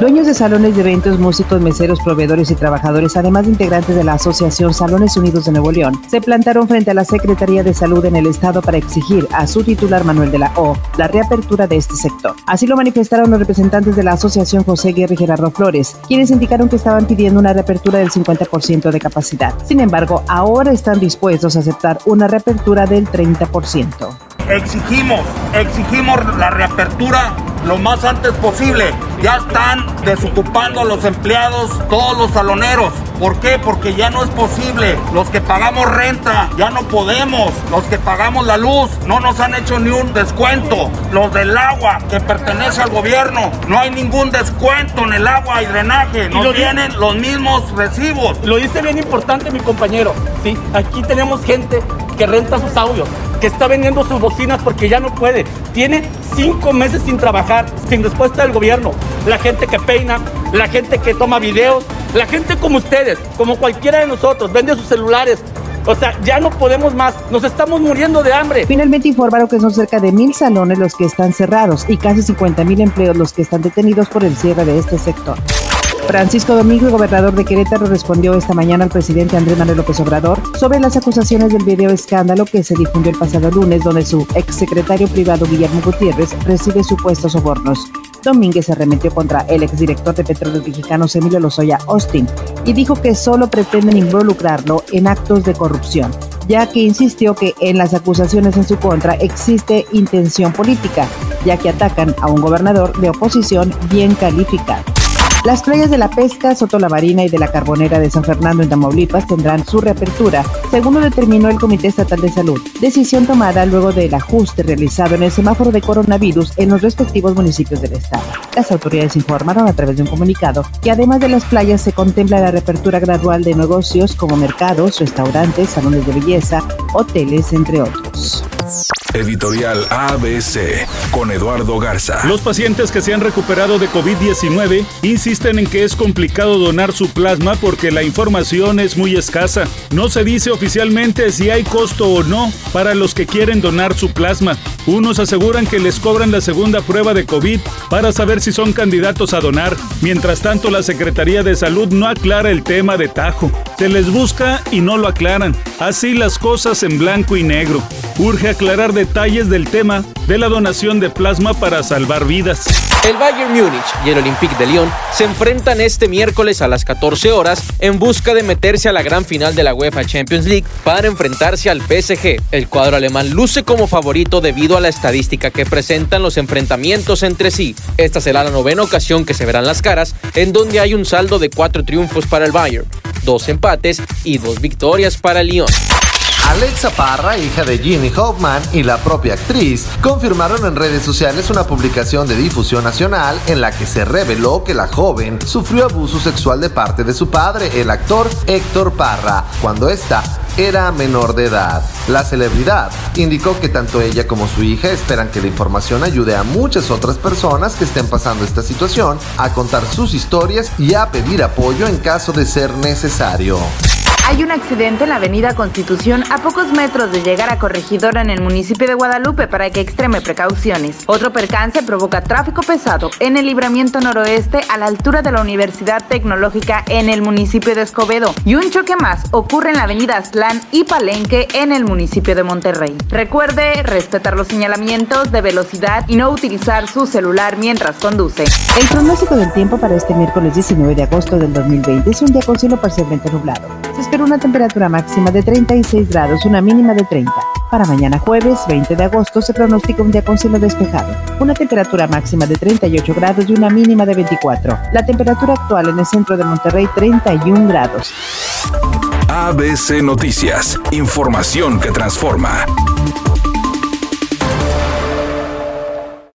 Dueños de salones de eventos, músicos, meseros, proveedores y trabajadores, además de integrantes de la Asociación Salones Unidos de Nuevo León, se plantaron frente a la Secretaría de Salud en el Estado para exigir a su titular Manuel de la O la reapertura de este sector. Así lo manifestaron los representantes de la Asociación José Guerra y Gerardo Flores, quienes indicaron que estaban pidiendo una reapertura del 50% de capacidad. Sin embargo, ahora están dispuestos a aceptar una reapertura del 30%. Exigimos, exigimos la reapertura lo más antes posible. Ya están desocupando a los empleados, todos los saloneros. ¿Por qué? Porque ya no es posible. Los que pagamos renta, ya no podemos. Los que pagamos la luz, no nos han hecho ni un descuento. Los del agua, que pertenece al gobierno, no hay ningún descuento en el agua y drenaje. Nos vienen los mismos recibos. Lo dice bien importante mi compañero. Sí, aquí tenemos gente que renta sus audios, que está vendiendo sus bocinas porque ya no puede. Tiene cinco meses sin trabajar, sin respuesta del gobierno. La gente que peina, la gente que toma videos, la gente como ustedes, como cualquiera de nosotros, vende sus celulares, o sea, ya no podemos más, nos estamos muriendo de hambre. Finalmente informaron que son cerca de mil salones los que están cerrados y casi 50 mil empleos los que están detenidos por el cierre de este sector. Francisco Domingo, gobernador de Querétaro, respondió esta mañana al presidente Andrés Manuel López Obrador sobre las acusaciones del video escándalo que se difundió el pasado lunes, donde su exsecretario privado Guillermo Gutiérrez recibe supuestos sobornos. Domínguez arremetió contra el exdirector de Petróleos Mexicanos Emilio Lozoya Austin y dijo que solo pretenden involucrarlo en actos de corrupción, ya que insistió que en las acusaciones en su contra existe intención política, ya que atacan a un gobernador de oposición bien calificado. Las playas de la Pesca, Soto La Marina y de la Carbonera de San Fernando en Tamaulipas tendrán su reapertura, según lo determinó el Comité Estatal de Salud. Decisión tomada luego del ajuste realizado en el semáforo de coronavirus en los respectivos municipios del estado. Las autoridades informaron a través de un comunicado que además de las playas se contempla la reapertura gradual de negocios como mercados, restaurantes, salones de belleza, hoteles, entre otros. Editorial ABC con Eduardo Garza. Los pacientes que se han recuperado de COVID-19 insisten en que es complicado donar su plasma porque la información es muy escasa. No se dice oficialmente si hay costo o no para los que quieren donar su plasma. Unos aseguran que les cobran la segunda prueba de COVID para saber si son candidatos a donar. Mientras tanto, la Secretaría de Salud no aclara el tema de Tajo. Se les busca y no lo aclaran. Así las cosas en blanco y negro. Urge aclarar detalles del tema de la donación de plasma para salvar vidas. El Bayern Múnich y el Olympique de Lyon se enfrentan este miércoles a las 14 horas en busca de meterse a la gran final de la UEFA Champions League para enfrentarse al PSG. El cuadro alemán luce como favorito debido a la estadística que presentan los enfrentamientos entre sí. Esta será la novena ocasión que se verán las caras, en donde hay un saldo de cuatro triunfos para el Bayern, dos empates y dos victorias para el Lyon. Alexa Parra, hija de Ginny Hoffman y la propia actriz, confirmaron en redes sociales una publicación de difusión nacional en la que se reveló que la joven sufrió abuso sexual de parte de su padre, el actor Héctor Parra, cuando ésta era menor de edad. La celebridad indicó que tanto ella como su hija esperan que la información ayude a muchas otras personas que estén pasando esta situación a contar sus historias y a pedir apoyo en caso de ser necesario. Hay un accidente en la avenida Constitución a pocos metros de llegar a Corregidora en el municipio de Guadalupe para que extreme precauciones. Otro percance provoca tráfico pesado en el libramiento noroeste a la altura de la Universidad Tecnológica en el municipio de Escobedo. Y un choque más ocurre en la avenida Aztlán y Palenque en el municipio de Monterrey. Recuerde respetar los señalamientos de velocidad y no utilizar su celular mientras conduce. El pronóstico del tiempo para este miércoles 19 de agosto del 2020 es un día con cielo parcialmente nublado. Una temperatura máxima de 36 grados, una mínima de 30. Para mañana jueves 20 de agosto se pronostica un día con cielo despejado, una temperatura máxima de 38 grados y una mínima de 24. La temperatura actual en el centro de Monterrey 31 grados. ABC Noticias, información que transforma.